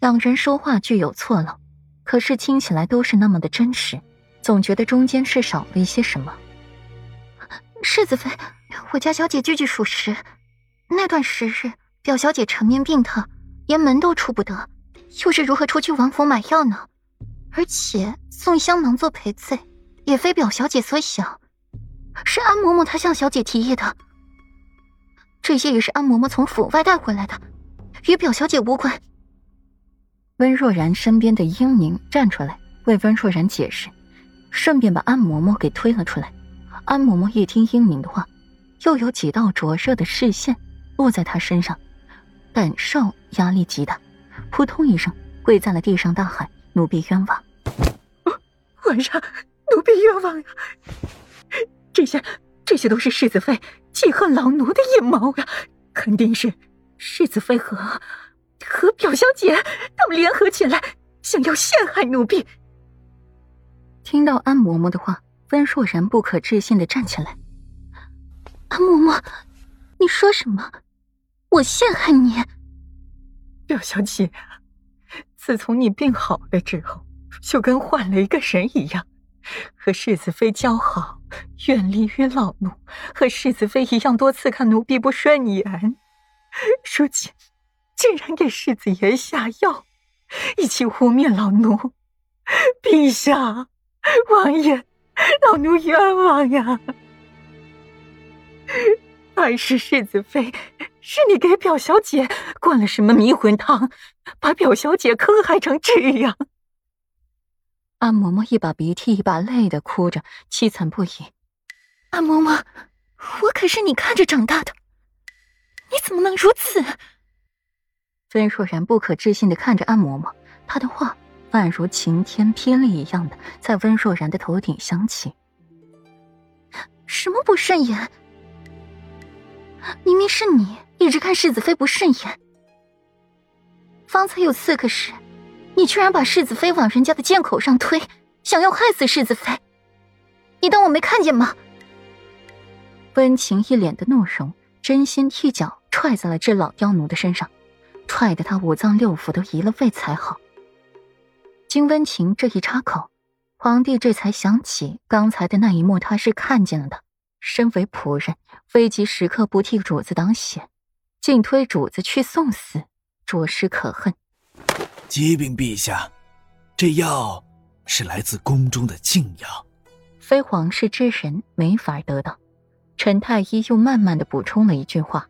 两人说话具有错漏，可是听起来都是那么的真实，总觉得中间是少了一些什么。世子妃，我家小姐句句属实。那段时日，表小姐缠绵病榻，连门都出不得，又是如何出去王府买药呢？而且送香囊做赔罪，也非表小姐所想，是安嬷嬷她向小姐提议的。这些也是安嬷嬷从府外带回来的，与表小姐无关。温若然身边的英宁站出来为温若然解释，顺便把安嬷嬷给推了出来。安嬷嬷一听英宁的话，又有几道灼热的视线落在她身上，感受压力极大，扑通一声跪在了地上，大喊：“奴婢冤枉！皇上，奴婢冤枉呀！这些，这些都是世子妃记恨老奴的阴谋呀！肯定是世子妃和和表小姐们联合起来，想要陷害奴婢。”听到安嬷嬷的话。温若然不可置信的站起来：“安嬷嬷，你说什么？我陷害你？表小姐，自从你病好了之后，就跟换了一个人一样，和世子妃交好，远离于老奴，和世子妃一样多次看奴婢不顺眼，如今竟然给世子爷下药，一起污蔑老奴。陛下，王爷。”老奴冤枉呀！还是世子妃，是你给表小姐灌了什么迷魂汤，把表小姐坑害成这样。安嬷嬷一把鼻涕一把泪的哭着，凄惨不已。安嬷嬷，我可是你看着长大的，你怎么能如此？温若然不可置信的看着安嬷嬷，她的话。宛如晴天霹雳一样的在温若然的头顶响起。什么不顺眼？明明是你一直看世子妃不顺眼。方才有刺客时，你居然把世子妃往人家的剑口上推，想要害死世子妃。你当我没看见吗？温情一脸的怒容，真心一脚踹在了这老刁奴的身上，踹得他五脏六腑都移了位才好。金温情这一插口，皇帝这才想起刚才的那一幕，他是看见了的。身为仆人，危急时刻不替主子挡险，竟推主子去送死，着实可恨。启禀陛下，这药是来自宫中的禁药，非皇室之人没法得到。陈太医又慢慢的补充了一句话。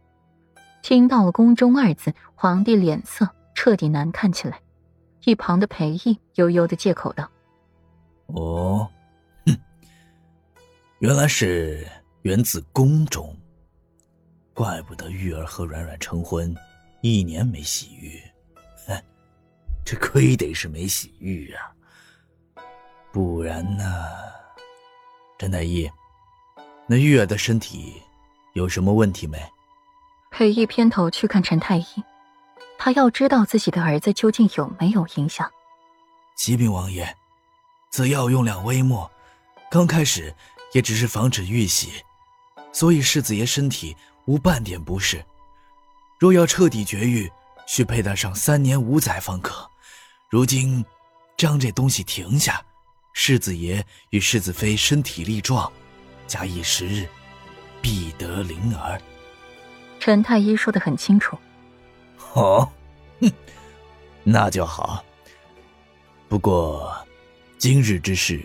听到了“宫中”二字，皇帝脸色彻底难看起来。一旁的裴义悠悠的借口道：“哦，哼，原来是源自宫中，怪不得玉儿和软软成婚，一年没洗浴，哼，这亏得是没洗浴啊，不然呢？陈太医，那玉儿的身体有什么问题没？”裴义偏头去看陈太医。他要知道自己的儿子究竟有没有影响。启禀王爷，此药用量微末，刚开始也只是防止遇袭，所以世子爷身体无半点不适。若要彻底绝育，需佩戴上三年五载方可。如今将这东西停下，世子爷与世子妃身体力壮，假以时日，必得灵儿。陈太医说的很清楚。哦，哼，那就好。不过，今日之事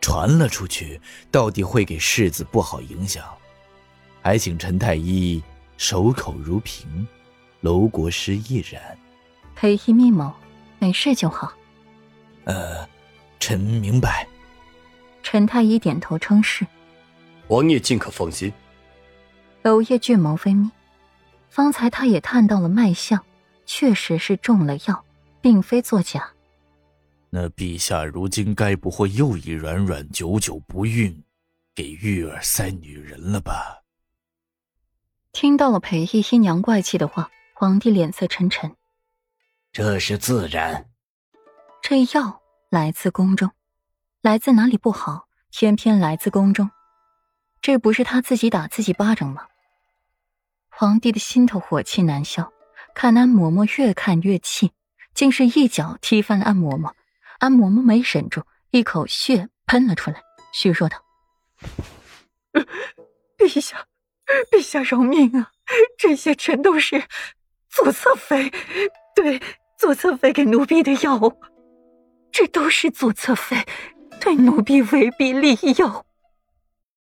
传了出去，到底会给世子不好影响，还请陈太医守口如瓶，楼国师亦然。裴医密谋，没事就好。呃，臣明白。陈太医点头称是。王爷尽可放心。娄烨俊眸微眯。方才他也探到了脉象，确实是中了药，并非作假。那陛下如今该不会又以软软久久不孕，给玉儿塞女人了吧？听到了裴义阴阳怪气的话，皇帝脸色沉沉。这是自然。这药来自宫中，来自哪里不好，偏偏来自宫中，这不是他自己打自己巴掌吗？皇帝的心头火气难消，看安嬷嬷越看越气，竟是一脚踢翻了安嬷嬷。安嬷嬷没忍住，一口血喷了出来，虚弱道：“陛下，陛下饶命啊！这些全都是左侧妃，对左侧妃给奴婢的药，这都是左侧妃对奴婢威逼利诱。”